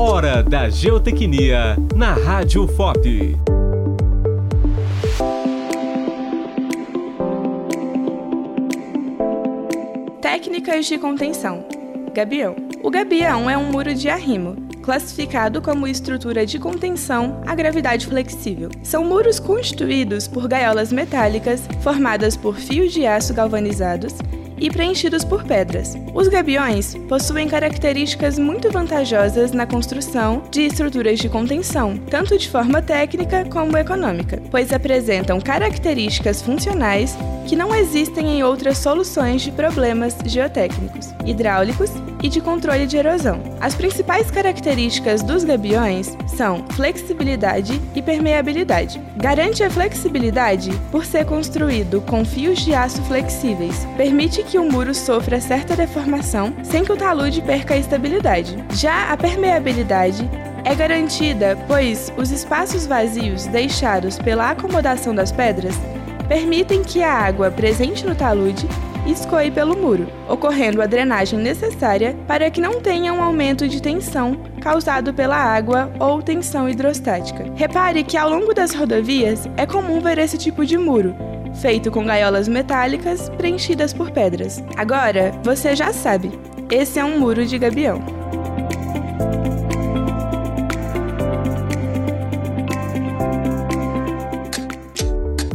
Hora da Geotecnia na Rádio FOP. Técnicas de contenção. Gabião. O gabião é um muro de arrimo, classificado como estrutura de contenção à gravidade flexível. São muros constituídos por gaiolas metálicas formadas por fios de aço galvanizados e preenchidos por pedras. Os gabiões possuem características muito vantajosas na construção de estruturas de contenção, tanto de forma técnica como econômica, pois apresentam características funcionais que não existem em outras soluções de problemas geotécnicos, hidráulicos e de controle de erosão. As principais características dos gabiões são flexibilidade e permeabilidade. Garante a flexibilidade por ser construído com fios de aço flexíveis, permite que o muro sofra certa deformação sem que o talude perca a estabilidade. Já a permeabilidade é garantida, pois os espaços vazios deixados pela acomodação das pedras permitem que a água presente no talude escoe pelo muro, ocorrendo a drenagem necessária para que não tenha um aumento de tensão causado pela água ou tensão hidrostática. Repare que ao longo das rodovias é comum ver esse tipo de muro, feito com gaiolas metálicas preenchidas por pedras. Agora, você já sabe, esse é um muro de gabião.